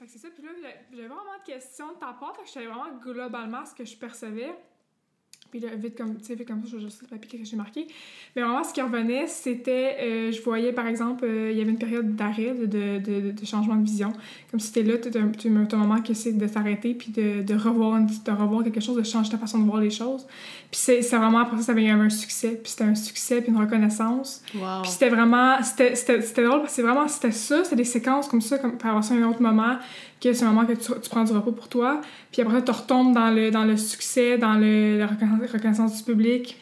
Fait que c'est ça. Puis là, j'avais vraiment de questions de ta part. Fait que je savais vraiment globalement ce que je percevais. Puis là, vite comme, vite comme ça, je vais juste le papier que j'ai marqué. Mais vraiment, ce qui revenait, c'était, euh, je voyais par exemple, euh, il y avait une période d'arrêt, de, de, de, changement de vision. Comme si t'es là, tu as un moment que c'est de s'arrêter, puis de, de, revoir, de revoir quelque chose, de changer ta façon de voir les choses. Puis c'est vraiment, après ça, ça avait eu un succès. Puis c'était un succès, puis une reconnaissance. Wow. Puis c'était vraiment, c'était drôle, parce que c'est vraiment, c'était ça, c'était des séquences comme ça, comme, pour avoir ça un autre moment que c'est un moment que tu, tu, prends du repos pour toi. Puis après, tu retombes dans le, dans le succès, dans le, la reconnaissance du public,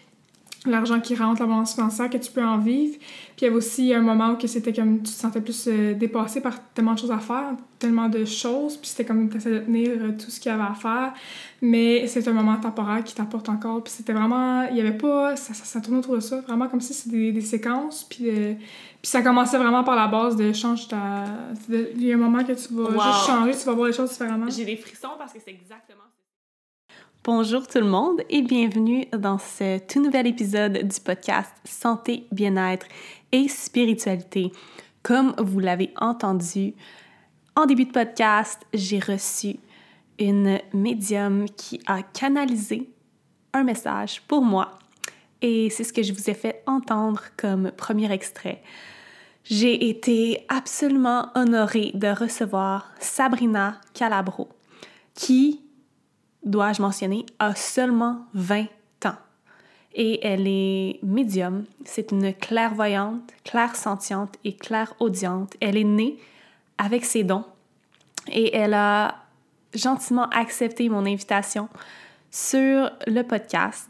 l'argent qui rentre, l'abondance financière, que tu peux en vivre. Puis il y avait aussi un moment où c'était comme tu te sentais plus euh, dépassé par tellement de choses à faire, tellement de choses, puis c'était comme tu essayais de tenir euh, tout ce qu'il y avait à faire. Mais c'est un moment temporaire qui t'apporte encore. Puis c'était vraiment, il y avait pas, ça, ça, ça tournait autour de ça, vraiment comme si c'était des, des, séquences, puis de, puis ça commençait vraiment par la base de change ta. Il y a un moment que tu vas juste changer, tu vas voir les choses différemment. J'ai des frissons parce que c'est exactement Bonjour tout le monde et bienvenue dans ce tout nouvel épisode du podcast Santé, bien-être et spiritualité. Comme vous l'avez entendu, en début de podcast, j'ai reçu une médium qui a canalisé un message pour moi et c'est ce que je vous ai fait entendre comme premier extrait. J'ai été absolument honorée de recevoir Sabrina Calabro, qui, dois-je mentionner, a seulement 20 ans. Et elle est médium, c'est une clairvoyante, clairsentiente et clairaudiente. Elle est née avec ses dons et elle a gentiment accepté mon invitation sur le podcast,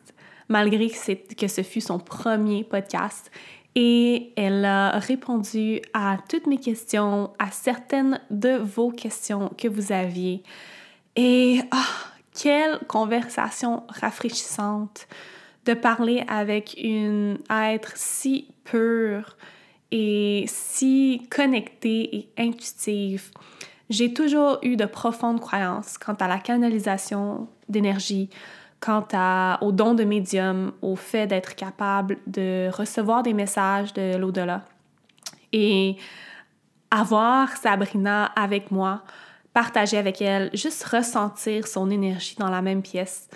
malgré que ce fut son premier podcast et elle a répondu à toutes mes questions, à certaines de vos questions que vous aviez. Et oh, quelle conversation rafraîchissante de parler avec une être si pure et si connectée et intuitive. J'ai toujours eu de profondes croyances quant à la canalisation d'énergie, quant à, au don de médium, au fait d'être capable de recevoir des messages de l'au-delà. Et avoir Sabrina avec moi, partager avec elle, juste ressentir son énergie dans la même pièce.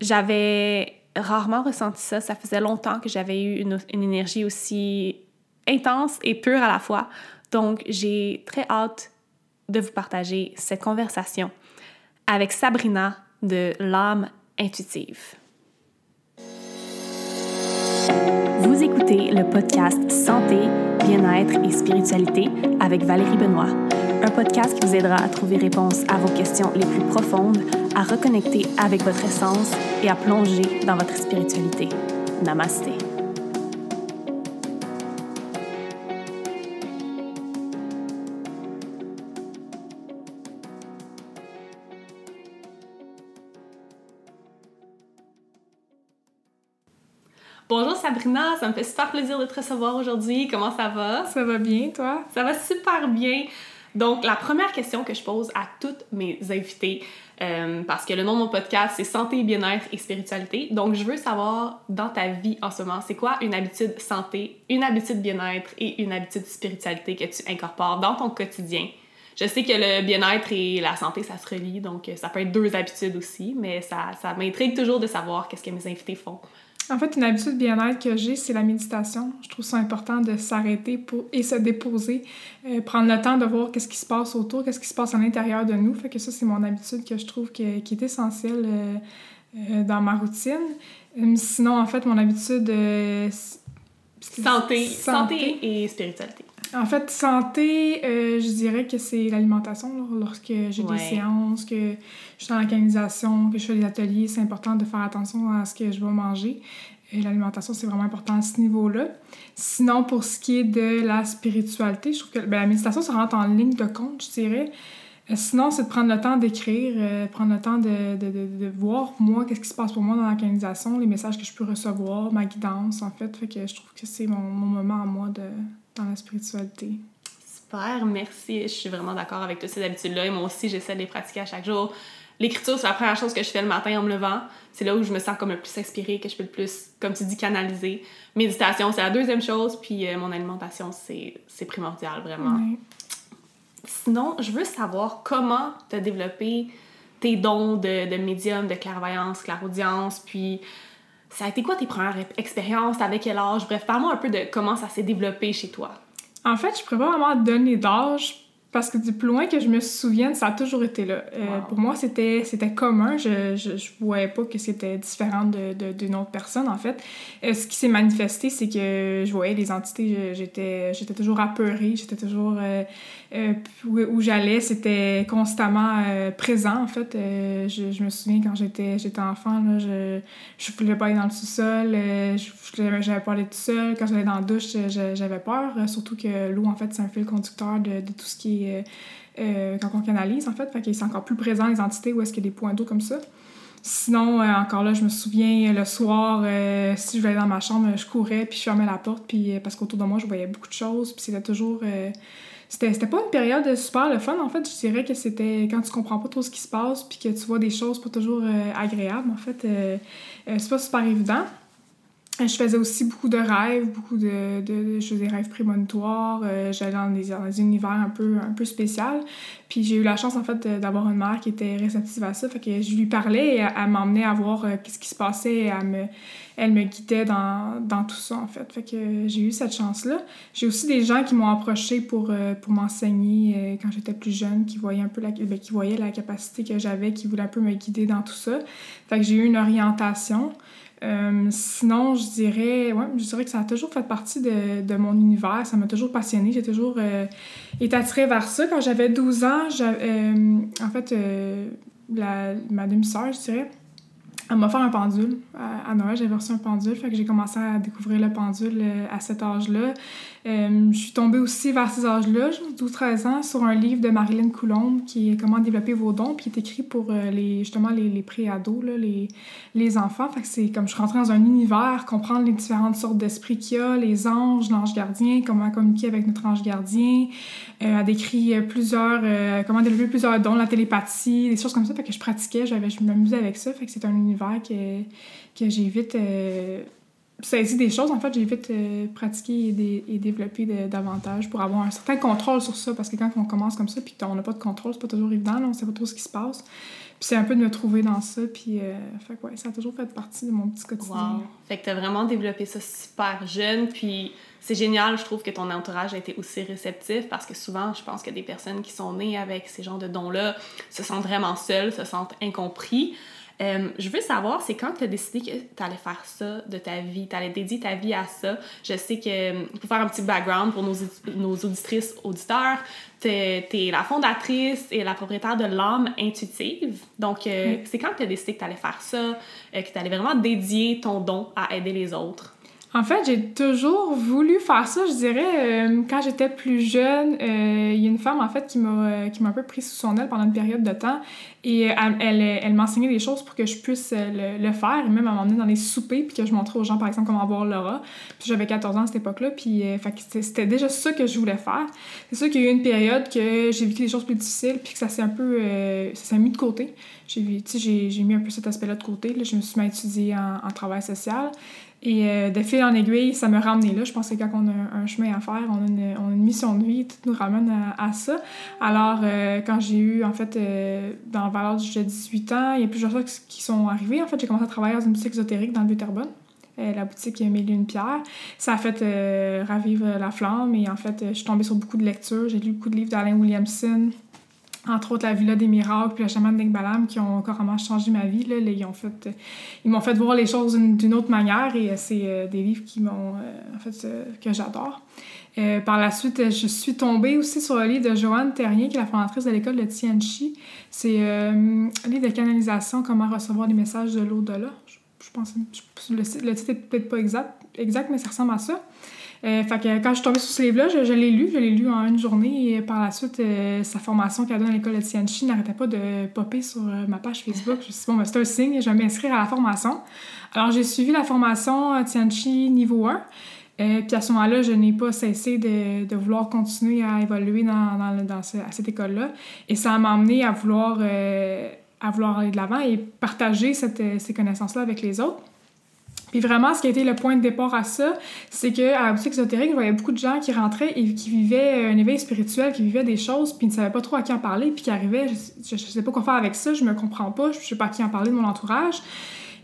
J'avais rarement ressenti ça. Ça faisait longtemps que j'avais eu une, énergie aussi intense et pure à la fois. Donc, j'ai très hâte de vous partager cette conversation avec Sabrina de l'âme intuitive. Vous écoutez le podcast Santé, bien-être et spiritualité avec Valérie Benoît, un podcast qui vous aidera à trouver réponse à vos questions les plus profondes, à reconnecter avec votre essence et à plonger dans votre spiritualité. Namasté. Bonjour Sabrina, ça me fait super plaisir de te recevoir aujourd'hui. Comment ça va? Ça va bien, toi? Ça va super bien. Donc, la première question que je pose à toutes mes invités, euh, parce que le nom de mon podcast, c'est Santé, bien-être et spiritualité. Donc, je veux savoir, dans ta vie en ce moment, c'est quoi une habitude santé, une habitude bien-être et une habitude spiritualité que tu incorpores dans ton quotidien? Je sais que le bien-être et la santé, ça se relie, donc ça peut être deux habitudes aussi, mais ça, ça m'intrigue toujours de savoir qu'est-ce que mes invités font. En fait, une habitude bien-être que j'ai, c'est la méditation. Je trouve ça important de s'arrêter pour et se déposer, euh, prendre le temps de voir qu'est-ce qui se passe autour, qu'est-ce qui se passe à l'intérieur de nous. Fait que ça, c'est mon habitude que je trouve que, qui est essentielle euh, euh, dans ma routine. sinon, en fait, mon habitude... Santé, santé, santé et spiritualité. En fait, santé, euh, je dirais que c'est l'alimentation. Lorsque j'ai des séances, que je suis dans la canalisation, que je fais des ateliers, c'est important de faire attention à ce que je vais manger. L'alimentation, c'est vraiment important à ce niveau-là. Sinon, pour ce qui est de la spiritualité, je trouve que ben, la méditation, ça rentre en ligne de compte, je dirais. Euh, sinon, c'est de prendre le temps d'écrire, euh, prendre le temps de, de, de, de voir, moi, qu'est-ce qui se passe pour moi dans la canalisation, les messages que je peux recevoir, ma guidance, en fait. Fait que je trouve que c'est mon, mon moment à moi de dans la spiritualité. Super, merci. Je suis vraiment d'accord avec toutes ces habitudes-là. Et moi aussi, j'essaie de les pratiquer à chaque jour. L'écriture, c'est la première chose que je fais le matin en me levant. C'est là où je me sens comme le plus inspirée, que je peux le plus, comme tu dis, canaliser. Méditation, c'est la deuxième chose. Puis euh, mon alimentation, c'est primordial, vraiment. sinon, je veux savoir comment tu as développé tes dons de, de médium, de clairvoyance, clairaudience, puis ça a été quoi tes premières expériences, avec quel âge? Bref, parle-moi un peu de comment ça s'est développé chez toi. En fait, je pourrais pas vraiment donner d'âge parce que du plus loin que je me souvienne, ça a toujours été là. Euh, pour moi, c'était, c'était commun. Je, je, je, voyais pas que c'était différent de, de, d'une autre personne, en fait. Euh, ce qui s'est manifesté, c'est que je voyais les entités, j'étais, j'étais toujours apeurée, j'étais toujours... Euh, où, où, j'allais, c'était constamment présent, en fait. Je, je, me souviens quand j'étais, j'étais enfant, là, je, je voulais pas aller dans le sous-sol, je, j'avais pas aller tout seul. Quand j'allais dans la douche, j'avais peur, surtout que l'eau, en fait, c'est un fil conducteur de, de tout ce qui est euh, euh, quand on canalise, en fait. Fait que c'est encore plus présent, les entités, où est-ce qu'il y a des points d'eau comme ça. Sinon, euh, encore là, je me souviens, le soir, si je vais dans ma chambre, je courais, puis je fermais la porte, puis parce qu'autour de moi, je voyais beaucoup de choses, puis c'était toujours... c'était pas une période super le fun, en fait. Je dirais que c'était quand tu comprends pas trop ce qui se passe, puis que tu vois des choses pas toujours agréables, en fait. c'est pas super évident. Je faisais aussi beaucoup de rêves, beaucoup de, de, je faisais des rêves prémonitoires. Euh, j'allais dans des, dans des, univers un peu, un peu spécial. Puis j'ai eu la chance, en fait, d'avoir une mère qui était réceptive à ça. Fait que je lui parlais et elle, m'emmenait à voir euh, ce qui se passait et elle me, elle me guidait dans, dans tout ça, en fait. Fait que j'ai eu cette chance-là. J'ai aussi des gens qui m'ont approché pour, euh, pour m'enseigner quand j'étais plus jeune, qui voyaient un peu la, ben, qui voyaient la capacité que j'avais, qui voulaient un peu me guider dans tout ça. Fait que j'ai eu une orientation. Euh, sinon, je dirais, ouais, je dirais que ça a toujours fait partie de, de mon univers. Ça m'a toujours passionné. J'ai toujours euh, été attirée vers ça. Quand j'avais 12 ans, euh, en fait, ma demi-sœur, je dirais, elle m'a fait un pendule. À, Noël, j'avais reçu un pendule. Fait que j'ai commencé à découvrir le pendule à cet âge-là. Euh, je suis tombée aussi vers ces âges-là, 12-13 ans, sur un livre de Marilyn Coulombe qui est Comment développer vos dons, puis qui est écrit pour euh, les, justement les, les pré-ados, les, les enfants. Fait c'est comme je suis rentrée dans un univers, comprendre les différentes sortes d'esprits qu'il y a, les anges, l'ange gardien, comment communiquer avec notre ange gardien. Euh, elle décrit plusieurs, comment développer plusieurs dons, la télépathie, des choses comme ça. Fait que je pratiquais, j'avais, je m'amusais avec ça. Fait c'est un univers que, que j'ai vite saisi des choses, en fait, j'ai vite euh, pratiqué et, développé davantage pour avoir un certain contrôle sur ça. Parce que quand on commence comme ça, puis qu'on n'a pas de contrôle, c'est pas toujours évident, là, on sait pas trop ce qui se passe. Puis c'est un peu de me trouver dans ça, puis euh, ça a toujours fait partie de mon petit quotidien. Wow. Fait que t'as vraiment développé ça super jeune, puis c'est génial, je trouve que ton entourage a été aussi réceptif parce que souvent, je pense que des personnes qui sont nées avec ces genres de dons-là se sentent vraiment seules, se sentent incompris. Euh, je veux savoir, c'est quand tu as décidé que tu allais faire ça de ta vie, tu allais dédier ta vie à ça? Je sais que, euh, pour faire un petit background pour nos, nos auditrices, auditeurs, tu es, la fondatrice et la propriétaire de l'âme intuitive. Donc, euh, c'est quand tu as décidé que tu allais faire ça, que tu allais vraiment dédier ton don à aider les autres? En fait, j'ai toujours voulu faire ça, je dirais. Euh, quand j'étais plus jeune, euh, il y a une femme, en fait, qui m'a, euh, un peu pris sous son aile pendant une période de temps. Et elle, elle, elle m'enseignait des choses pour que je puisse le, faire. Et même, elle m'emmenait dans les soupers, puis que je montrais aux gens, par exemple, comment avoir l'aura. Puis j'avais 14 ans à cette époque-là, puis c'était déjà ça que je voulais faire. C'est sûr qu'il y a eu une période que j'ai vécu des choses plus difficiles, puis que ça s'est un peu... ça s'est mis de côté. J'ai, mis un peu cet aspect-là de côté. Je me suis mis à en travail social. Et euh, de fil en aiguille, ça me ramené là. Je pense que quand on a un chemin à faire, on a une, mission de vie, tout nous ramène à, ça. Alors, euh, quand j'ai eu, en fait, euh, dans le valeur de 18 ans, il y a plusieurs choses qui sont arrivées. En fait, j'ai commencé à travailler dans une boutique ésotérique dans le Vieux-Terrebonne. la boutique Mille une pierre. Ça a fait ravivre la flamme et en fait, je suis tombée sur beaucoup de lectures. J'ai lu beaucoup de livres d'Alain Williamson, entre autres la Villa des Miracles puis la chamane d'Ingbalam qui ont carrément changé ma vie. Là. Ils, fait, ils m'ont fait voir les choses d'une autre manière et euh, c'est euh, des livres qui m'ont, euh, en fait, que j'adore. par la suite, je suis tombée aussi sur le livre de Joanne Terrien, qui est la fondatrice de l'école de Tianchi. C'est un livre de canalisation, comment recevoir des messages de l'au-delà. Je, pense, le, le titre n'est peut-être pas exact, exact, mais ça ressemble à ça. Euh, quand je suis tombée sur ce livre-là, je, l'ai lu, je l'ai lu en une journée et par la suite, euh, sa formation qu'elle donne à l'école de Tianchi n'arrêtait pas de popper sur euh, ma page Facebook. Je me suis dit, bon, ben, c'est un signe, je vais m'inscrire à la formation. Alors, j'ai suivi la formation Tianchi niveau 1. puis à ce moment-là, je n'ai pas cessé de, vouloir continuer à évoluer dans, dans à cette école-là. Et ça m'a amené à vouloir, à vouloir aller de l'avant et partager cette, ces connaissances-là avec les autres. Puis vraiment, ce qui a été le point de départ à ça, c'est qu'à la boutique ésotérique, je voyais beaucoup de gens qui rentraient et qui vivaient un éveil spirituel, qui vivaient des choses, puis ils ne savaient pas trop à qui en parler, puis qui arrivaient, je, ne sais pas quoi faire avec ça, je me comprends pas, je sais pas à qui en parler de mon entourage.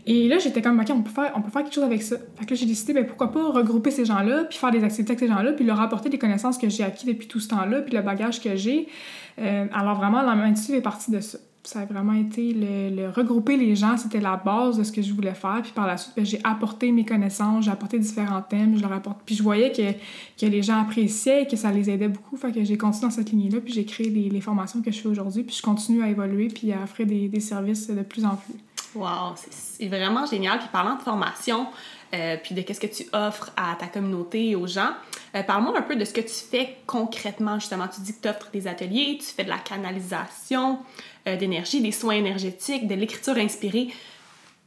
Et là, j'étais comme, OK, on peut, faire, on peut faire quelque chose avec ça. Fait que là, j'ai décidé, ben, pourquoi pas regrouper ces gens-là, puis faire des activités avec ces gens-là, puis leur apporter des connaissances que j'ai acquis depuis tout ce temps-là, puis le bagage que j'ai. Euh, alors vraiment, la est partie de ça ça a vraiment été le, regrouper les gens, c'était la base de ce que je voulais faire. Puis par la suite, ben, j'ai apporté mes connaissances, j'ai apporté différents thèmes, je leur apporte. Puis je voyais que, que les gens appréciaient que ça les aidait beaucoup. Fait que j'ai continué dans cette lignée-là, puis j'ai créé les, les, formations que je fais aujourd'hui, puis je continue à évoluer puis à offrir des, des services de plus en plus. Wow, c'est vraiment génial. Puis parlant de formation, euh, puis de qu'est-ce que tu offres à ta communauté et aux gens. Euh, parle-moi un peu de ce que tu fais concrètement, justement. Tu dis que tu offres des ateliers, tu fais de la canalisation euh, d'énergie, des soins énergétiques, de l'écriture inspirée.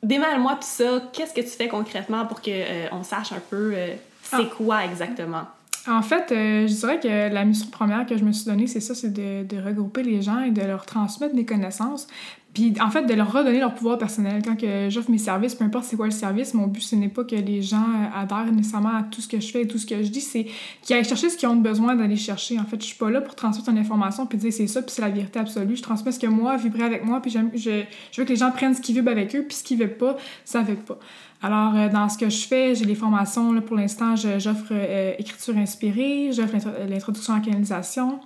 Démêle-moi tout ça. Qu'est-ce que tu fais concrètement pour qu'on sache un peu c'est ah. quoi exactement? En fait, je dirais que la mission première que je me suis donnée, c'est ça, c'est de, de, regrouper les gens et de leur transmettre mes connaissances. Puis en fait, de leur redonner leur pouvoir personnel. Quand j'offre mes services, peu importe c'est quoi le service, mon but, ce n'est pas que les gens euh, adhèrent nécessairement à tout ce que je fais et tout ce que je dis, c'est qu'ils aillent chercher ce qu'ils ont besoin d'aller chercher. En fait, je suis pas là pour transmettre une information puis dire c'est ça, puis c'est la vérité absolue. Je transmets ce que moi, vibrer avec moi, puis je, je veux que les gens prennent ce qu'ils vibrent avec eux, puis ce qu'ils veulent pas, ça ne pas. Alors, euh, dans ce que je fais, j'ai les formations, là, pour l'instant, j'offre euh, écriture inspirée, j'offre l'introduction à la canalisation,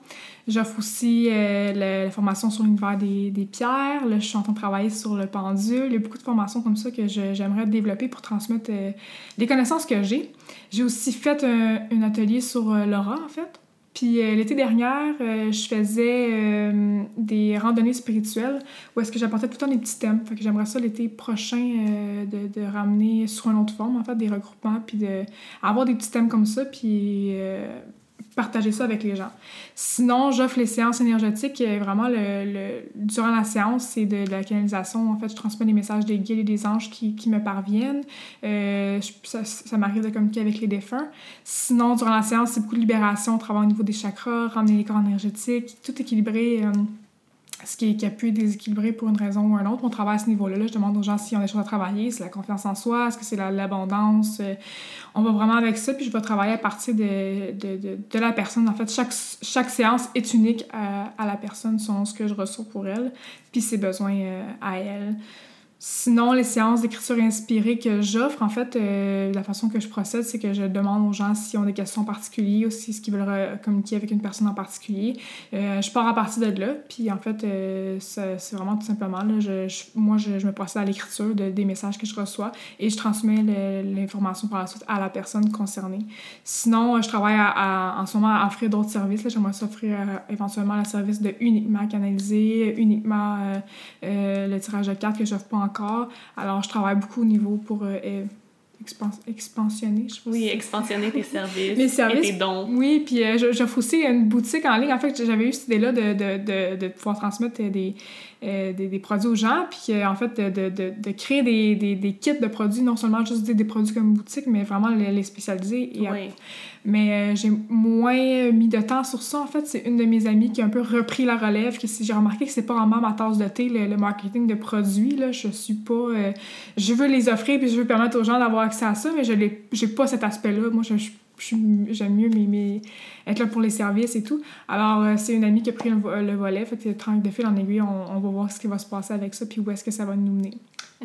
J'offre aussi euh, la, formation sur l'univers des, des, pierres. Là, je suis en train de travailler sur le pendule. Il y a beaucoup de formations comme ça que j'aimerais développer pour transmettre euh, les connaissances que j'ai. J'ai aussi fait un, atelier sur euh, l'aura, en fait. Puis l'été dernier, je faisais des randonnées spirituelles où est-ce que j'apportais tout le temps des petits thèmes. Fait que j'aimerais ça l'été prochain de, de, ramener sur une autre forme, en fait, des regroupements, puis d'avoir des petits thèmes comme ça, puis partager ça avec les gens. Sinon, j'offre les séances énergétiques. Vraiment, le, durant la séance, c'est de, la canalisation. En fait, je transmets des messages des guides et des anges qui, qui me parviennent. Euh, ça, ça m'arrive de communiquer avec les défunts. Sinon, durant la séance, c'est beaucoup de libération, travail au niveau des chakras, ramener les corps énergétiques, tout équilibré. Euh, ce qui, qui, a pu déséquilibrer pour une raison ou une autre. On travaille à ce niveau-là. Là. Je demande aux gens s'ils ont des choses à travailler. C'est la confiance en soi, est-ce que c'est l'abondance. Euh, on va vraiment avec ça, puis je vais travailler à partir de, de, de, la personne. En fait, chaque, chaque séance est unique à, à, la personne selon ce que je reçois pour elle, puis ses besoins euh, à elle. Sinon, les séances d'écriture inspirée que j'offre, en fait, euh, la façon que je procède, c'est que je demande aux gens s'ils ont des questions particulières ou si veulent communiquer avec une personne en particulier. Euh, je pars à partir de là, puis en fait, euh, c'est vraiment tout simplement, là, je, moi, je, me procède à l'écriture de, des messages que je reçois et je transmets l'information par la suite à la personne concernée. Sinon, je travaille en ce moment à offrir d'autres services. J'aimerais s'offrir éventuellement le service de uniquement canaliser, uniquement le tirage de cartes que j'offre pas encore. Alors, je travaille beaucoup au niveau pour euh, expansionner, je pense. Oui, expansionner tes services, Mes services et tes dons. Oui, puis euh, j'offre aussi une boutique en ligne. En fait, j'avais eu cette idée-là de, de, de, de, pouvoir transmettre des, euh, des, des, produits aux gens, puis en fait, de, de, de créer des, des, des, kits de produits, non seulement juste des, des produits comme boutique, mais vraiment les, les spécialiser. Et oui. Mais euh, j'ai moins mis de temps sur ça. En fait, c'est une de mes amies qui a un peu repris la relève. Que j'ai remarqué que c'est pas vraiment ma tasse de thé, le, marketing de produits. Là. Je suis pas. Euh, je veux les offrir puis je veux permettre aux gens d'avoir accès à ça, mais je n'ai pas cet aspect-là. Moi, je, je j'aime mieux être là pour les services et tout. Alors, euh, c'est une amie qui a pris le, volet. Fait que de fil en aiguille, on, on, va voir ce qui va se passer avec ça, puis où est-ce que ça va nous mener.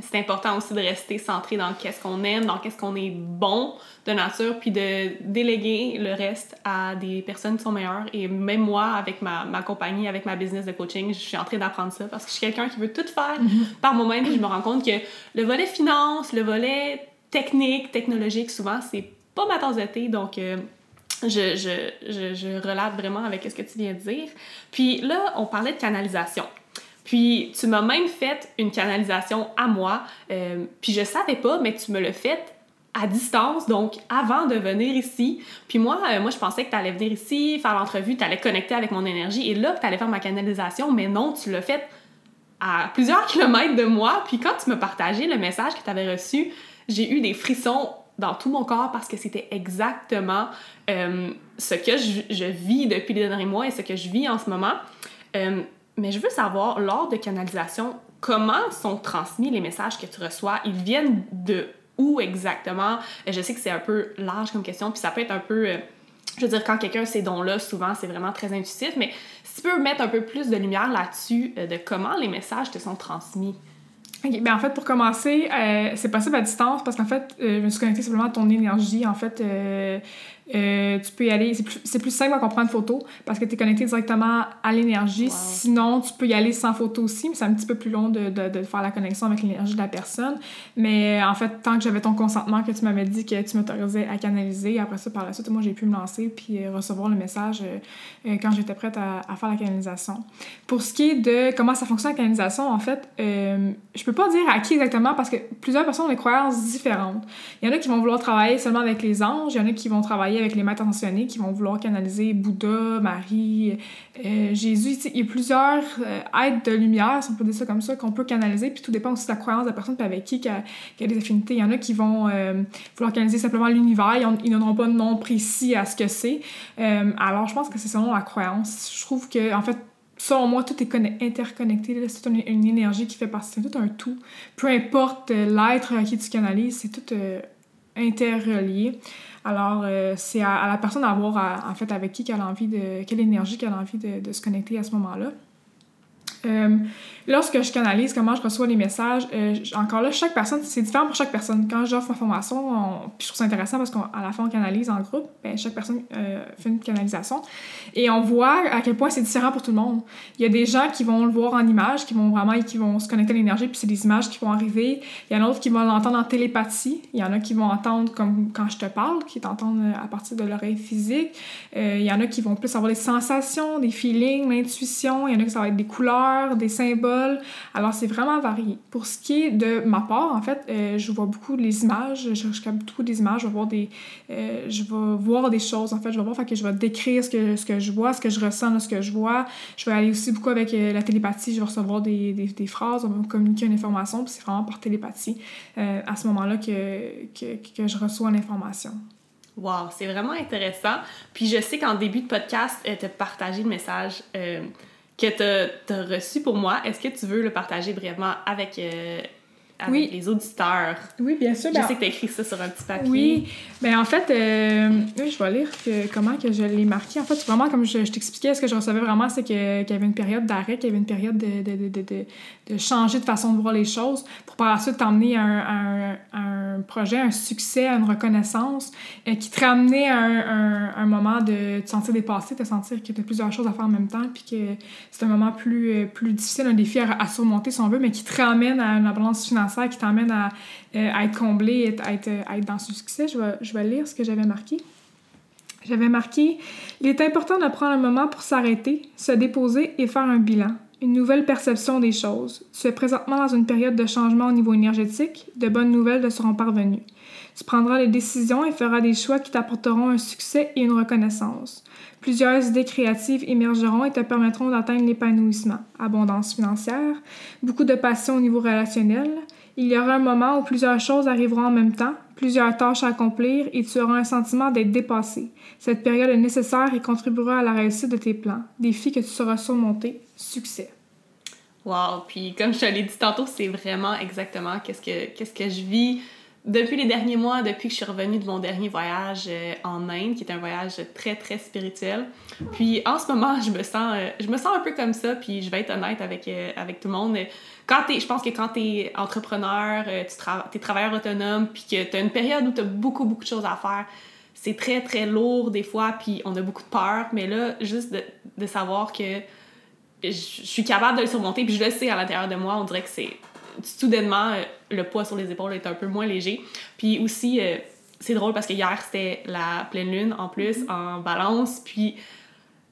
C'est important aussi de rester centré dans qu'est-ce qu'on aime, dans qu'est-ce qu'on est bon de nature, puis de déléguer le reste à des personnes qui sont meilleures. Et même moi, avec ma, ma compagnie, avec ma business de coaching, je suis en train d'apprendre ça parce que je suis quelqu'un qui veut tout faire mm-hmm. par moi-même. Je me rends compte que le volet finance, le volet technique, technologique, souvent, c'est pas ma tasse de thé, donc euh, je, je, je, je, relate vraiment avec ce que tu viens de dire. Puis là, on parlait de canalisation. Puis tu m'as même fait une canalisation à moi, euh, puis je savais pas, mais tu me l'as fait à distance, donc avant de venir ici. Puis moi, euh, moi je pensais que tu allais venir ici, faire l'entrevue, tu allais connecter avec mon énergie, et là, tu allais faire ma canalisation, mais non, tu l'as fait à plusieurs kilomètres de moi. Puis quand tu me partagé le message que tu avais reçu, j'ai eu des frissons dans tout mon corps parce que c'était exactement euh, ce que je, vis depuis les derniers mois et ce que je vis en ce moment. Euh, mais je veux savoir, lors de canalisation, comment sont transmis les messages que tu reçois? Ils viennent de où exactement? Je sais que c'est un peu large comme question, puis ça peut être un peu... Je veux dire, quand quelqu'un a ces dons-là, souvent, c'est vraiment très intuitif, mais si tu peux mettre un peu plus de lumière là-dessus, de comment les messages te sont transmis? OK. Ben en fait, pour commencer, euh, c'est possible à distance parce qu'en fait, euh, je me suis connectée simplement à ton énergie. En fait, euh, tu peux y aller. C'est plus, simple à comprendre photo parce que tu es connecté directement à l'énergie. Sinon, tu peux y aller sans photo aussi, mais c'est un petit peu plus long de, de, de faire la connexion avec l'énergie de la personne. Mais en fait, tant que j'avais ton consentement, que tu m'avais dit que tu m'autorisais à canaliser, après ça, par la suite, moi, j'ai pu me lancer puis recevoir le message quand j'étais prête à, à, faire la canalisation. Pour ce qui est de comment ça fonctionne la canalisation, en fait, je peux pas dire à qui exactement parce que plusieurs personnes ont des croyances différentes. Il y en a qui vont vouloir travailler seulement avec les anges, il y en a qui vont travailler avec les maîtres ascensionnés qui vont vouloir canaliser Bouddha, Marie, euh, Jésus. Il y a plusieurs euh, aides de lumière, si on peut dire ça comme ça, qu'on peut canaliser. Puis tout dépend aussi de la croyance de la personne, puis avec qui qui a, des affinités. Il y en a qui vont euh, vouloir canaliser simplement l'univers. Ils n'auront pas de nom précis à ce que c'est. alors, je pense que c'est selon la croyance. Je trouve que, en fait, selon moi, tout est interconnecté. C'est une, énergie qui fait partie, c'est tout un tout. Peu importe l'être à qui tu canalises, c'est tout interrelié. Alors, euh, c'est à, la personne à voir, en fait, avec qui qu'elle a envie de... quelle énergie qu'elle a envie de se connecter à ce moment-là. Euh, lorsque je canalise, comment je reçois les messages, euh, encore là, chaque personne, c'est différent pour chaque personne. Quand j'offre ma formation, je trouve ça intéressant parce qu'à la fin, on canalise en groupe, ben, chaque personne euh, fait une canalisation. Et on voit à quel point c'est différent pour tout le monde. Il y a des gens qui vont le voir en images, qui vont vraiment qui vont se connecter à l'énergie, puis c'est des images qui vont arriver. Il y en a d'autres qui vont l'entendre en télépathie. Il y en a qui vont entendre comme quand je te parle, qui t'entendent à partir de l'oreille physique. il y en a qui vont plus avoir des sensations, des feelings, l'intuition. Il y en a qui ça va être des des symboles. Alors, c'est vraiment varié. Pour ce qui est de ma part, en fait, euh, je vois beaucoup les images. Je, je capte beaucoup des images. Je vais voir des, euh, je vais voir des choses, en fait. Je vais voir, fait que je vais décrire ce que, ce que je vois, ce que je ressens, ce que je vois. Je vais aller aussi beaucoup avec euh, la télépathie. Je vais recevoir des, des, phrases, on va me communiquer une information, puis c'est vraiment par télépathie à ce moment-là que, que, que je reçois l'information. Wow, c'est vraiment intéressant. Puis je sais qu'en début de podcast, tu as partagé le message que tu as, reçu pour moi. Est-ce que tu veux le partager brièvement avec, euh, avec les auditeurs? Oui, bien sûr. Je ben, sais que tu as écrit ça sur un petit papier. Oui, ben en fait, euh, je vais lire que, comment que je l'ai marqué. En fait, vraiment, comme je, t'expliquais, ce que je recevais vraiment, c'est qu'il y avait une période d'arrêt, qu'il y avait une période de, de, de, de, de changer de façon de voir les choses pour par la suite t'emmener à un, un, projet, un succès, à une reconnaissance euh, qui te ramenait à un, un, moment de te sentir dépassé, de te sentir que tu as plusieurs choses à faire en même temps, puis que c'est un moment plus, euh, plus difficile, un défi à, surmonter si on veut, mais qui te ramène à une balance financière, qui t'emmène à, euh, être comblé, à être, à être dans ce succès. Je vais, je vais lire ce que j'avais marqué. J'avais marqué Il est important de prendre un moment pour s'arrêter, se déposer et faire un bilan une nouvelle perception des choses. Tu es présentement dans une période de changement au niveau énergétique. De bonnes nouvelles te seront parvenues. Tu prendras les décisions et feras des choix qui t'apporteront un succès et une reconnaissance. Plusieurs idées créatives émergeront et te permettront d'atteindre l'épanouissement. Abondance financière, beaucoup de passion au niveau relationnel. Il y aura un moment où plusieurs choses arriveront en même temps, plusieurs tâches à accomplir et tu auras un sentiment d'être dépassé. Cette période est nécessaire et contribuera à la réussite de tes plans. Défis que tu sauras surmonter. Succès. Wow! Puis comme je te l'ai dit tantôt, c'est vraiment exactement qu'est-ce que, qu'est-ce que je vis depuis les derniers mois, depuis que je suis revenue de mon dernier voyage euh, en Inde, qui est un voyage très, très spirituel. Puis en ce moment, je me sens, euh, je me sens un peu comme ça, puis je vais être honnête avec, euh, avec tout le monde. Quand es, je pense que quand tu es entrepreneur, tu es travailleur autonome, puis que tu as une période où tu as beaucoup, beaucoup de choses à faire, c'est très, très lourd des fois, puis on a beaucoup de peur. Mais là, juste de, de savoir que je suis capable de le surmonter, puis je le sais à l'intérieur de moi, on dirait que c'est soudainement le poids sur les épaules est un peu moins léger. Puis aussi, euh, c'est drôle parce que hier c'était la pleine lune en plus mm-hmm. en balance, puis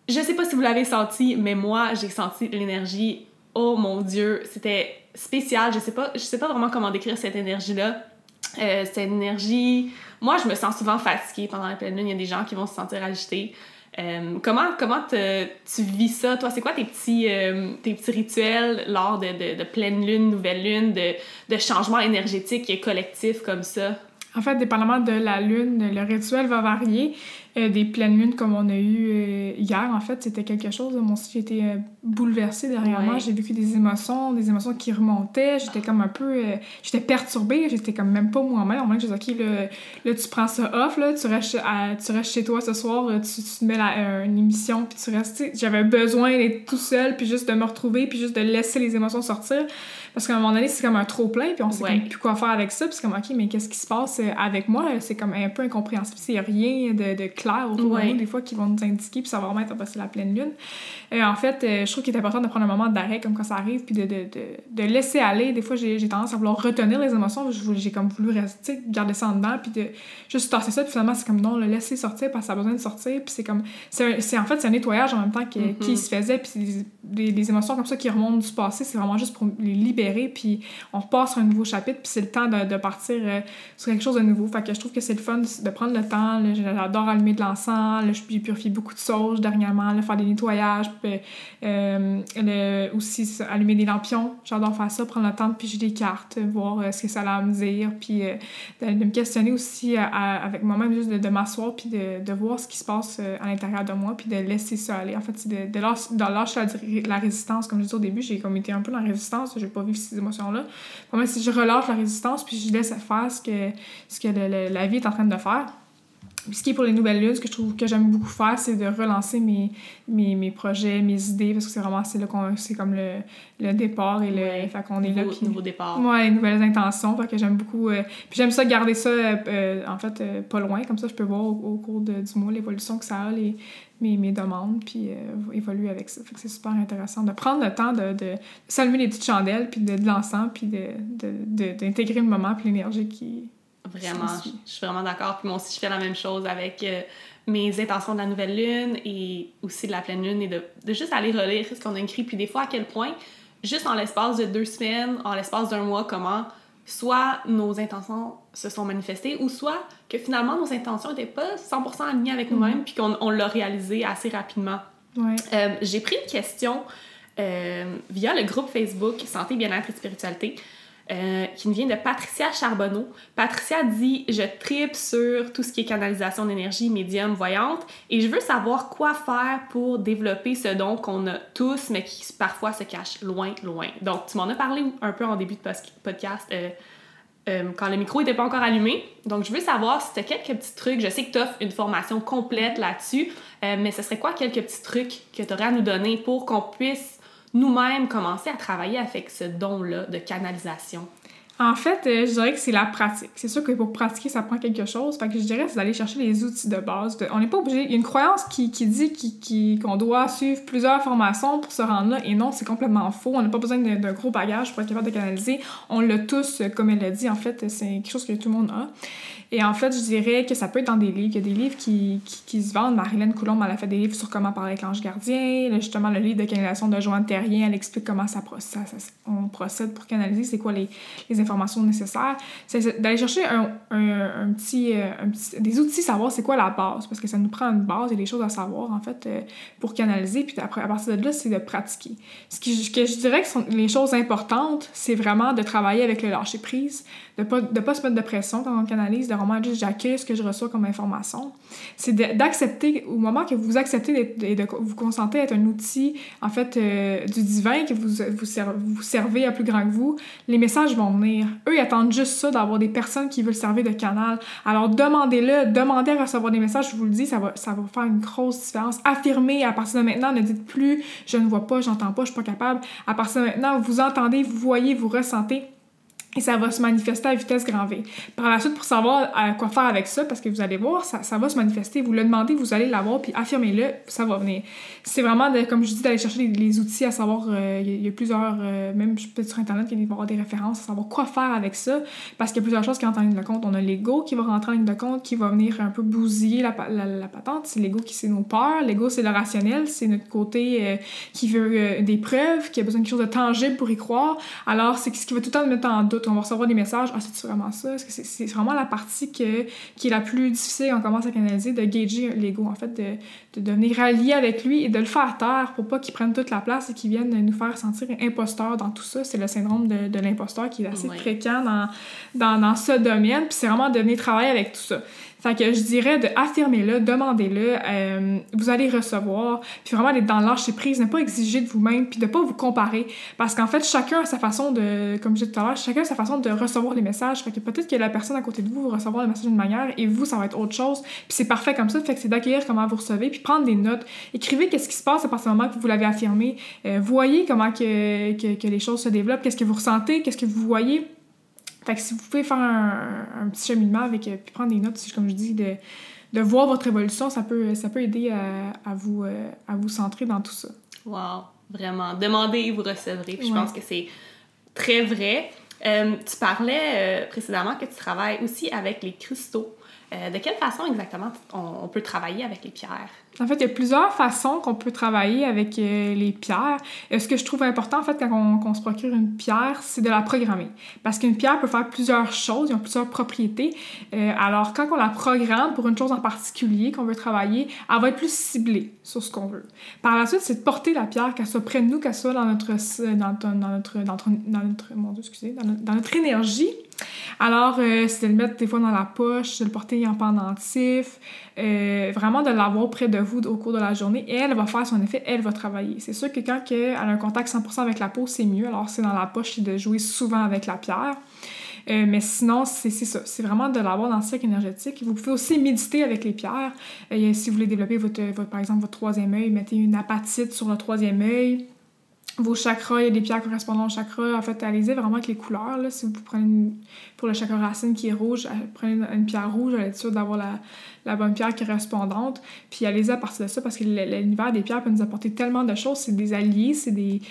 je sais pas si vous l'avez senti, mais moi j'ai senti l'énergie. Oh mon dieu, c'était spécial. Je sais pas, je sais pas vraiment comment décrire cette énergie là. Euh, cette énergie. Moi, je me sens souvent fatiguée pendant la pleine lune. Il y a des gens qui vont se sentir agités. Euh, comment comment tu vis ça, toi? C'est quoi tes petits, euh, tes petits rituels lors de, pleine lune, nouvelle lune, de, de changements énergétiques et collectifs comme ça? En fait, dépendamment de la lune, le rituel va varier. Euh, des pleines lunes comme on a eu euh, hier, en fait, c'était quelque chose. Moi aussi, j'ai été euh, bouleversée dernièrement. J'ai vécu des émotions, des émotions qui remontaient. J'étais comme un peu... j'étais perturbée. J'étais comme même pas moi-même. Au moins, je disais, OK, là, là, tu prends ça off, là, tu restes, tu restes chez toi ce soir, tu, tu te mets la, une émission, puis tu restes... J'avais besoin d'être tout seul, puis juste de me retrouver, puis juste de laisser les émotions sortir. Parce qu'à un moment donné, c'est comme un trop-plein, puis on sait plus quoi faire avec ça. Puis c'est comme, OK, mais qu'est-ce qui se passe euh, avec moi? C'est comme un peu incompréhensible. Il n'y a rien de, de clair autour de nous, des fois, qui vont nous indiquer, puis ça va vraiment être passer la pleine lune. Et en fait, euh, je trouve qu'il est important de prendre un moment d'arrêt, comme quand ça arrive, puis de, de, de, de laisser aller. Des fois, j'ai tendance à vouloir retenir les émotions. J'ai comme voulu rester, garder ça en dedans, puis de juste tasser ça. Puis finalement, c'est comme, non, le laisser sortir parce que ça a besoin de sortir. Puis c'est comme, c'est en fait, c'est un nettoyage en même temps qui, mm-hmm. qui se faisait. Puis des, émotions comme ça qui remontent du passé, c'est vraiment juste pour les libérer. Puis on repart sur un nouveau chapitre, puis c'est le temps de, de partir euh, sur quelque chose de nouveau. Fait que je trouve que c'est le fun de prendre le temps. J'adore allumer de l'encens. J'ai purifié beaucoup de sauge dernièrement, faire des nettoyages. Puis, euh, aussi allumer des lampions. J'adore faire ça, prendre le temps de piger des cartes, voir euh, ce que ça a à me dire. Puis de, me questionner aussi avec moi-même, juste de, m'asseoir, puis de, voir ce qui se passe à l'intérieur de moi, puis de laisser ça aller. En fait, c'est de, lâcher, la, résistance. Comme je disais au début, j'ai comme été un peu dans la résistance. J'ai pas vécu ces émotions-là. Pour si je relâche la résistance, puis je laisse faire ce que la vie est en train de faire. Puis ce qui est pour les nouvelles lunes, ce que je trouve que j'aime beaucoup faire, c'est de relancer mes, mes, mes, projets, mes idées, parce que c'est vraiment c'est là qu'on c'est comme le, le départ et le fait qu'on est là puis nouveau départ. Ouais, les nouvelles intentions, fait que j'aime beaucoup euh, puis j'aime ça garder ça euh, en fait euh, pas loin comme ça je peux voir au, cours de, du mois l'évolution que ça a les mes, mes demandes puis évoluer avec ça. Fait que c'est super intéressant de prendre le temps de, de s'allumer les petites chandelles puis de, de l'encens puis de d'intégrer le moment puis l'énergie qui Vraiment, je suis vraiment d'accord. Puis moi aussi, je fais la même chose avec euh, mes intentions de la nouvelle lune et aussi de la pleine lune et de, de juste aller relire ce qu'on a écrit. Puis des fois, à quel point, juste en l'espace de deux semaines, en l'espace d'un mois, comment soit nos intentions se sont manifestées ou soit que finalement nos intentions n'étaient pas 100% alignées avec nous-mêmes mm-hmm. puis qu'on on, l'a réalisé assez rapidement. Ouais. Euh, J'ai pris une question euh, via le groupe Facebook Santé, Bien-être et Spiritualité. Euh, qui nous vient de Patricia Charbonneau. Patricia dit Je tripe sur tout ce qui est canalisation d'énergie, médium, voyante, et je veux savoir quoi faire pour développer ce don qu'on a tous, mais qui parfois se cache loin, loin. Donc, tu m'en as parlé un peu en début de podcast. Euh, euh, quand le micro n'était pas encore allumé. Donc, je veux savoir si tu as quelques petits trucs. Je sais que tu offres une formation complète là-dessus, mais ce serait quoi quelques petits trucs que tu aurais à nous donner pour qu'on puisse nous-mêmes commencer à travailler avec ce don-là de canalisation? En fait, euh, je dirais que c'est la pratique. C'est sûr que pour pratiquer, ça prend quelque chose. Fait que je dirais, c'est d'aller chercher les outils de base. On n'est pas obligé. Il y a une croyance qui, qui dit qu'on doit suivre plusieurs formations pour se rendre là. Et non, c'est complètement faux. On n'a pas besoin d'un gros bagage pour être capable de canaliser. On l'a tous, comme elle l'a dit. En fait, c'est quelque chose que tout le monde a. Et en fait, je dirais que ça peut être dans des livres. Il y a des livres qui, qui, se vendent. Marilyn Coulomb, elle a fait des livres sur comment parler avec l'ange gardien. justement, le livre de canalisation de Joanne Terrien, elle explique comment ça, ça, on procède pour canaliser, c'est quoi les, les, informations nécessaires. C'est d'aller chercher un, un, petit, euh, un, petit, des outils, savoir c'est quoi la base, parce que ça nous prend une base et des choses à savoir, en fait, euh, pour canaliser. Puis après, à partir de là, c'est de pratiquer. Ce que je dirais que sont les choses importantes, c'est vraiment de travailler avec le lâcher-prise, de pas, de pas se mettre de pression quand on canalise, de vraiment juste j'accueille ce que je reçois comme information. C'est d'accepter, au moment que vous acceptez et de, vous consentez à être un outil, en fait, euh, du divin, que vous, vous, vous, servez à plus grand que vous, les messages vont venir. Eux, ils attendent juste ça, d'avoir des personnes qui veulent servir de canal. Alors, demandez-le, demandez à recevoir des messages, je vous le dis, ça va, faire une grosse différence. Affirmez, à partir de maintenant, ne dites plus « je ne vois pas, j'entends pas, je suis pas capable ». À partir de maintenant, vous entendez, vous voyez, vous ressentez et ça va se manifester à vitesse grand V. Par la suite, pour savoir euh, quoi faire avec ça, parce que vous allez voir, ça, ça va se manifester. Vous le demandez, vous allez l'avoir, puis affirmez-le, ça va venir. C'est vraiment, de, comme je dis, d'aller chercher les, outils, à savoir, euh, il y, a plusieurs, euh, même peut sur Internet, il va y avoir des références, à savoir quoi faire avec ça, parce qu'il y a plusieurs choses qui rentrent en ligne de compte. On a l'ego qui va rentrer en ligne de compte, qui va venir un peu bousiller la, la, patente. C'est l'ego qui c'est nos peurs. L'ego, c'est le rationnel, c'est notre côté qui veut des preuves, qui a besoin de quelque chose de tangible pour y croire. Alors, c'est ce qui va tout le temps nous mettre en doute on va recevoir des messages Ah, c'est vraiment ça? Est-ce que c'est vraiment la partie que, qui est la plus difficile on commence à canaliser, de gager l'ego, en fait, de, de devenir allié avec lui et de le faire taire pour pas qu'il prenne toute la place et qu'il vienne nous faire sentir imposteur dans tout ça. C'est le syndrome de, de l'imposteur qui est assez fréquent dans, dans, dans, ce domaine. Puis c'est vraiment de venir travailler avec tout ça. Fait que je dirais de affirmer-le, demandez-le, euh, vous allez recevoir, puis vraiment d'être dans lâcher prise, ne pas exiger de vous-même, puis de pas vous comparer, parce qu'en fait, chacun a sa façon de, comme je disais tout à l'heure, chacun a sa façon de recevoir les messages, fait que peut-être que la personne à côté de vous va recevoir le message d'une manière, et vous, ça va être autre chose, puis c'est parfait comme ça, fait que c'est d'accueillir comment vous recevez, puis prendre des notes, écrivez qu'est-ce qui se passe à partir du moment que vous l'avez affirmé, euh, voyez comment que, que, que les choses se développent, qu'est-ce que vous ressentez, qu'est-ce que vous voyez, fait que si vous pouvez faire un, un petit cheminement avec, euh, puis prendre des notes, comme je dis, de, de voir votre évolution, ça peut, ça peut aider à, à vous, euh, à vous centrer dans tout ça. Wow, vraiment. Demandez et vous recevrez. Puis je pense que c'est très vrai. Euh, tu parlais précédemment que tu travailles aussi avec les cristaux. de quelle façon exactement on, on peut travailler avec les pierres? En fait, il y a plusieurs façons qu'on peut travailler avec euh, les pierres. Et ce que je trouve important, en fait, quand on, se procure une pierre, c'est de la programmer. Parce qu'une pierre peut faire plusieurs choses, ils ont plusieurs propriétés. Euh, alors, quand on la programme pour une chose en particulier qu'on veut travailler, elle va être plus ciblée sur ce qu'on veut. Par la suite, c'est de porter la pierre, qu'elle soit près de nous, qu'elle soit dans notre, dans, notre, dans, notre, dans notre, mon Dieu, excusez, énergie. Alors, euh, c'est de le mettre des fois dans la poche, de le porter en pendentif, euh, vraiment de l'avoir près de vous au cours de la journée. Et elle va faire son effet, elle va travailler. C'est sûr que quand elle a un contact 100% avec la peau, c'est mieux. Alors, c'est dans la poche, de jouer souvent avec la pierre. Euh, mais sinon, c'est ça. C'est vraiment de l'avoir dans le cercle énergétique. Vous pouvez aussi méditer avec les pierres. si vous voulez développer, votre, votre, par exemple, votre troisième œil, mettez une apatite sur le troisième œil vos chakras, il y a des pierres correspondant aux chakras. En fait, allez-y vraiment avec les couleurs. Là. Si vous prenez pour le chakra racine qui est rouge, prenez une, pierre rouge, allez être sûr d'avoir la, la bonne pierre correspondante. Puis allez-y à partir de ça parce que l'univers des pierres peut nous apporter tellement de choses. C'est des alliés, c'est des,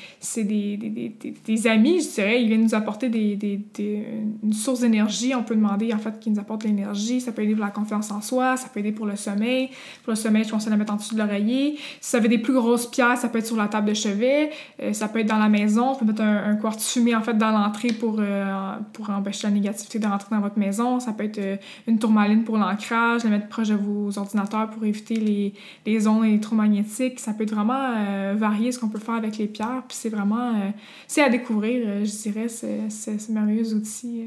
des, des, des, amis, je dirais. Ils viennent nous apporter une source d'énergie. On peut demander en fait qu'ils nous apportent l'énergie. Ça peut aider pour la confiance en soi, ça peut aider pour le sommeil. Pour le sommeil, je conseille de la mettre en dessous de l'oreiller. Si ça veut des plus grosses pierres, ça peut être sur la table de chevet. Euh, ça peut être dans la maison. On peut mettre un, quartz fumé en fait dans l'entrée pour, euh, pour empêcher la négativité de rentrer dans votre maison. Ça peut être euh, une tourmaline pour l'ancrage, la mettre de vos ordinateurs pour éviter les, les ondes électromagnétiques. Ça peut être vraiment euh, varié ce qu'on peut faire avec les pierres. Puis c'est vraiment... Euh, c'est à découvrir, je dirais, ce merveilleux outil.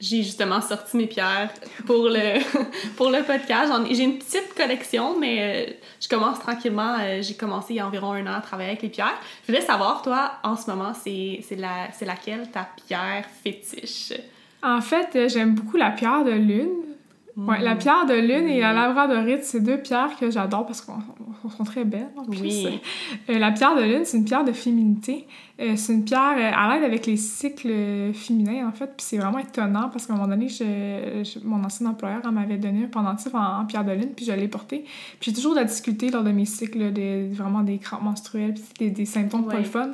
J'ai justement sorti mes pierres pour le, pour le podcast. J'ai une petite collection, mais je commence tranquillement. J'ai commencé il y a environ un an à travailler avec les pierres. Je voulais savoir, toi, en ce moment, c'est la, laquelle ta pierre fétiche? En fait, j'aime beaucoup la pierre de lune. Ouais, la pierre de lune et la labradorite, c'est deux pierres que j'adore parce qu'elles sont très belles. En plus. Oui. Euh, la pierre de lune, c'est une pierre de féminité. Euh, c'est une pierre euh, à l'aide avec les cycles féminins, en fait. Puis c'est vraiment étonnant parce qu'à un moment donné, je, mon ancien employeur m'avait donné un pendentif en, pierre de lune, puis je l'ai porté. Puis j'ai toujours de la difficulté lors de mes cycles, de, vraiment des crampes menstruelles, puis des, symptômes pas le fun.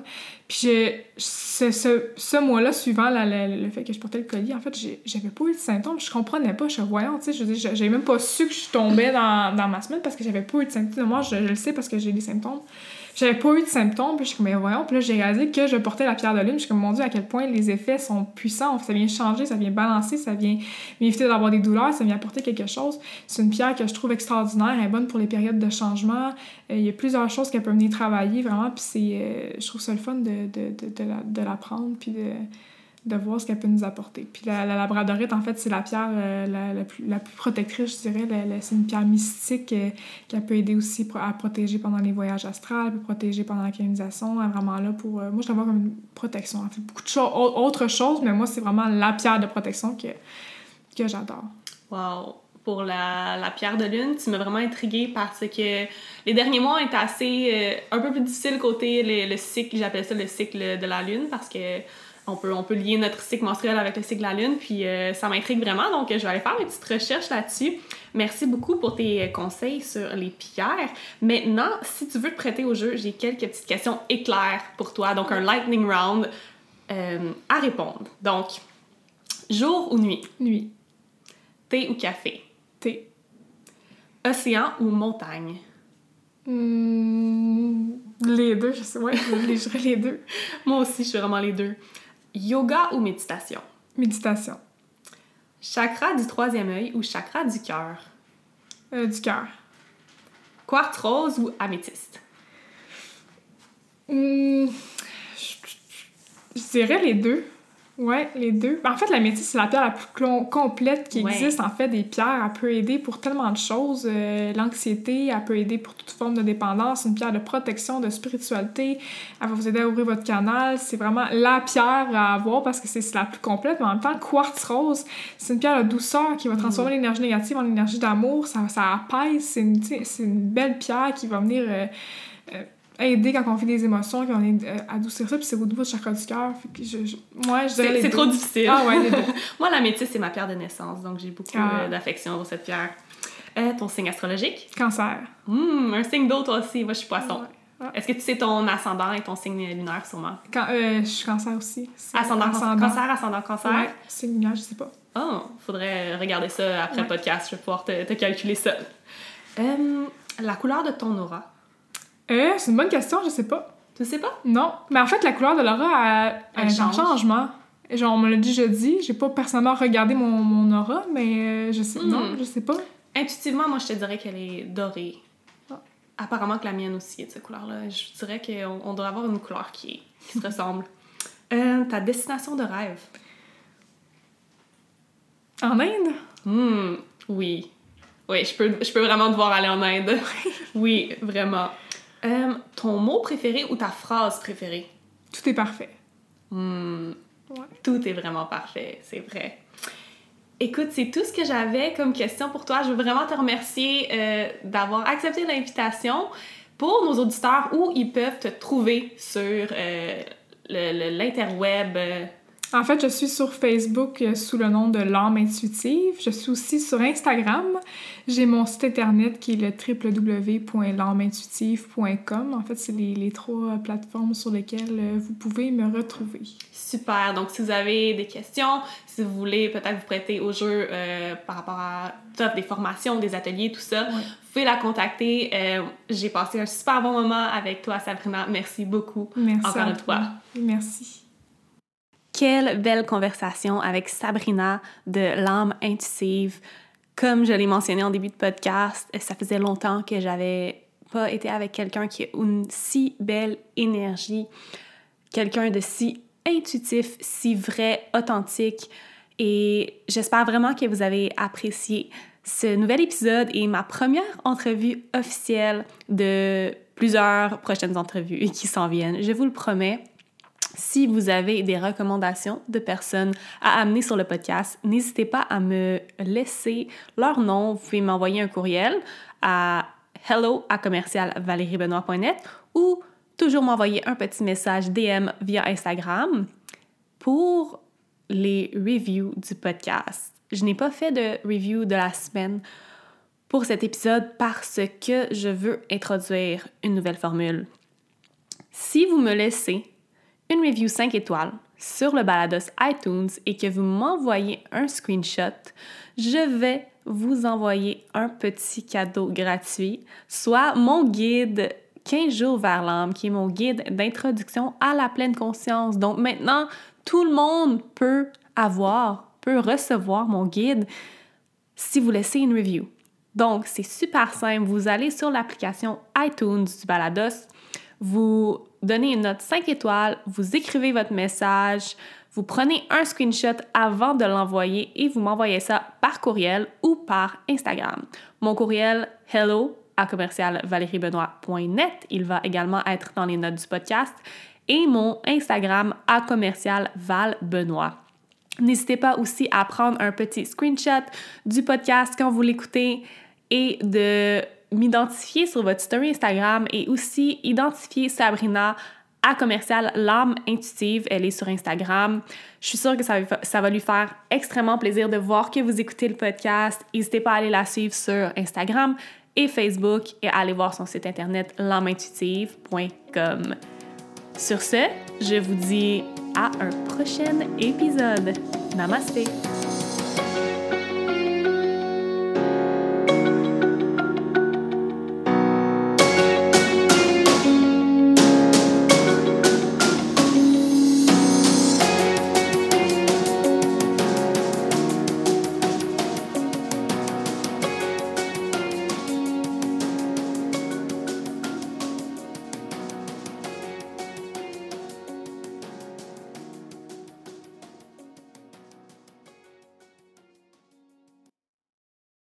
Puis ce, ce, ce mois-là, suivant le fait que je portais le collier, en fait, j'avais pas eu de symptômes. Je comprenais pas. Je voyant, tu sais, j'avais même pas su que je tombais dans, dans ma semaine parce que j'avais pas eu de symptômes. Moi, je, je le sais parce que j'ai des symptômes. J'avais pas eu de symptômes, puis je suis comme, mais voyons, puis là, j'ai réalisé que je portais la pierre de lune. Je suis comme, mon Dieu, à quel point les effets sont puissants. Ça vient changer, ça vient balancer, ça vient m'éviter d'avoir des douleurs, ça vient apporter quelque chose. C'est une pierre que je trouve extraordinaire, elle est bonne pour les périodes de changement. Euh, il y a plusieurs choses qu'elle peut venir travailler, vraiment, puis c'est, euh, je trouve ça le fun de, de, de, de, la, l'apprendre, puis de de voir ce qu'elle peut nous apporter. Puis la, la labradorite, en fait, c'est la pierre euh, la, la, plus, la plus protectrice, je dirais. c'est une pierre mystique euh, qui peut aider aussi à protéger pendant les voyages astrales, peut protéger pendant la canonisation. Elle est vraiment là pour... Euh, moi, je la vois comme une protection. Elle fait beaucoup de choses, autre chose, mais moi, c'est vraiment la pierre de protection que, que j'adore. Wow! Pour la, la, pierre de lune, tu m'as vraiment intriguée parce que les derniers mois étaient assez... un peu plus difficiles côté le, le cycle, j'appelle ça le cycle de la lune, parce que on peut, on peut lier notre cycle menstruel avec le cycle de la lune, puis euh, ça m'intrigue vraiment, donc je vais aller faire une petite recherche là-dessus. Merci beaucoup pour tes conseils sur les pierres. Maintenant, si tu veux te prêter au jeu, j'ai quelques petites questions éclairs pour toi, donc un lightning round euh, à répondre. Donc, jour ou nuit? Nuit. Thé ou café? Thé. Océan ou montagne? Hmm, les deux, je sais, ouais, je les deux. Moi aussi, je suis vraiment les deux. Yoga ou méditation? Méditation. Chakra du troisième œil ou chakra du cœur? Euh, du cœur. Quartz rose ou améthyste? Hmm, je, dirais les deux. Ouais, les deux. Ben, En fait, la métisse, c'est la pierre la plus complète qui Ouais. existe. En fait, des pierres, elle peut aider pour tellement de choses. Euh, L'anxiété, elle peut aider pour toute forme de dépendance. Une pierre de protection, de spiritualité. Elle va vous aider à ouvrir votre canal. C'est vraiment la pierre à avoir parce que c'est la plus complète. Mais en même temps, quartz rose, c'est une pierre de douceur qui va transformer l'énergie négative en énergie d'amour. Ça, ça apaise. C'est une, une belle pierre qui va venir... euh, aider quand on vit des émotions, va venir euh, adoucir ça, puis c'est au niveau du chakra du cœur. Fait que je, je- ouais, je dirais C'est trop difficile. Ah ouais, les deux. Moi, la métisse, c'est ma pierre de naissance, donc j'ai beaucoup Ah. euh, d'affection pour cette pierre. Euh, ton signe astrologique? Cancer. Hmm, un signe d'eau, toi aussi. Moi, je suis poisson. Ouais. Ah. Est-ce que tu sais ton ascendant et ton signe lunaire, sûrement? Quand, euh, je suis cancer aussi. Ascendant, cancer, ascendant cancer? Ouais, c'est lunaire, je sais pas. Oh, faudrait regarder ça après Ouais. le podcast. Je vais pouvoir te, te calculer ça. La couleur de ton aura. Euh, c'est une bonne question, je sais pas. Tu sais pas? Non. Mais en fait, la couleur de l'aura, est en change. changement. Genre, on me l'a dit jeudi. J'ai pas personnellement regardé mon, mon aura, mais euh, je sais. Hmm. Non, je sais pas. Intuitivement, moi, je te dirais qu'elle est dorée. Ah. Apparemment que la mienne aussi est de cette couleur-là. Je dirais qu'on on devrait avoir une couleur qui, qui se ressemble. Euh, ta destination de rêve? En Inde? Hmm, oui. Oui, je peux, je peux vraiment devoir aller en Inde. oui, vraiment. Euh, ton mot préféré ou ta phrase préférée? Tout est parfait. Hmm, Ouais. Tout est vraiment parfait, c'est vrai. Écoute, c'est tout ce que j'avais comme question pour toi. Je veux vraiment te remercier euh, d'avoir accepté l'invitation. Pour nos auditeurs, où ils peuvent te trouver sur euh, l'interweb? En fait, je suis sur Facebook euh, sous le nom de l'âme intuitive. Je suis aussi sur Instagram. J'ai mon site internet qui est le www.l'âmeintuitive.com. En fait, c'est les, les trois plateformes sur lesquelles euh, vous pouvez me retrouver. Super. Donc, si vous avez des questions, si vous voulez peut-être vous prêter au jeu euh, par rapport à des formations, des ateliers, tout ça, Ouais. vous pouvez la contacter. Euh, J'ai passé un super bon moment avec toi, Sabrina. Merci beaucoup. Merci. Encore une toi. fois. Merci. Quelle belle conversation avec Sabrina de l'âme intuitive. Comme je l'ai mentionné en début de podcast, ça faisait longtemps que j'avais pas été avec quelqu'un qui a une si belle énergie, quelqu'un de si intuitif, si vrai, authentique. Et j'espère vraiment que vous avez apprécié ce nouvel épisode et ma première entrevue officielle de plusieurs prochaines entrevues qui s'en viennent. Je vous le promets. Si vous avez des recommandations de personnes à amener sur le podcast, n'hésitez pas à me laisser leur nom. Vous pouvez m'envoyer un courriel à hello à commercialvaleriebenoît.net ou toujours m'envoyer un petit message DM via Instagram pour les reviews du podcast. Je n'ai pas fait de review de la semaine pour cet épisode parce que je veux introduire une nouvelle formule. Si vous me laissez une review 5 étoiles sur le balados iTunes et que vous m'envoyez un screenshot, je vais vous envoyer un petit cadeau gratuit, soit mon guide 15 jours vers l'âme, qui est mon guide d'introduction à la pleine conscience. Donc maintenant, tout le monde peut avoir, peut recevoir mon guide si vous laissez une review. Donc, c'est super simple. Vous allez sur l'application iTunes du Balados, vous donnez une note 5 étoiles, vous écrivez votre message, vous prenez un screenshot avant de l'envoyer et vous m'envoyez ça par courriel ou par Instagram. Mon courriel hello à commercialvaleriebenoît.net, il va également être dans les notes du podcast et mon Instagram à commercial valbenoît. N'hésitez pas aussi à prendre un petit screenshot du podcast quand vous l'écoutez et de m'identifier sur votre story Instagram et aussi identifier Sabrina à commercial l'âme intuitive. Elle est sur Instagram. Je suis sûre que ça va, lui faire extrêmement plaisir de voir que vous écoutez le podcast. N'hésitez pas à aller la suivre sur Instagram et Facebook et à aller voir son site internet l'âmeintuitive.com. Sur ce, je vous dis à un prochain épisode. Namaste!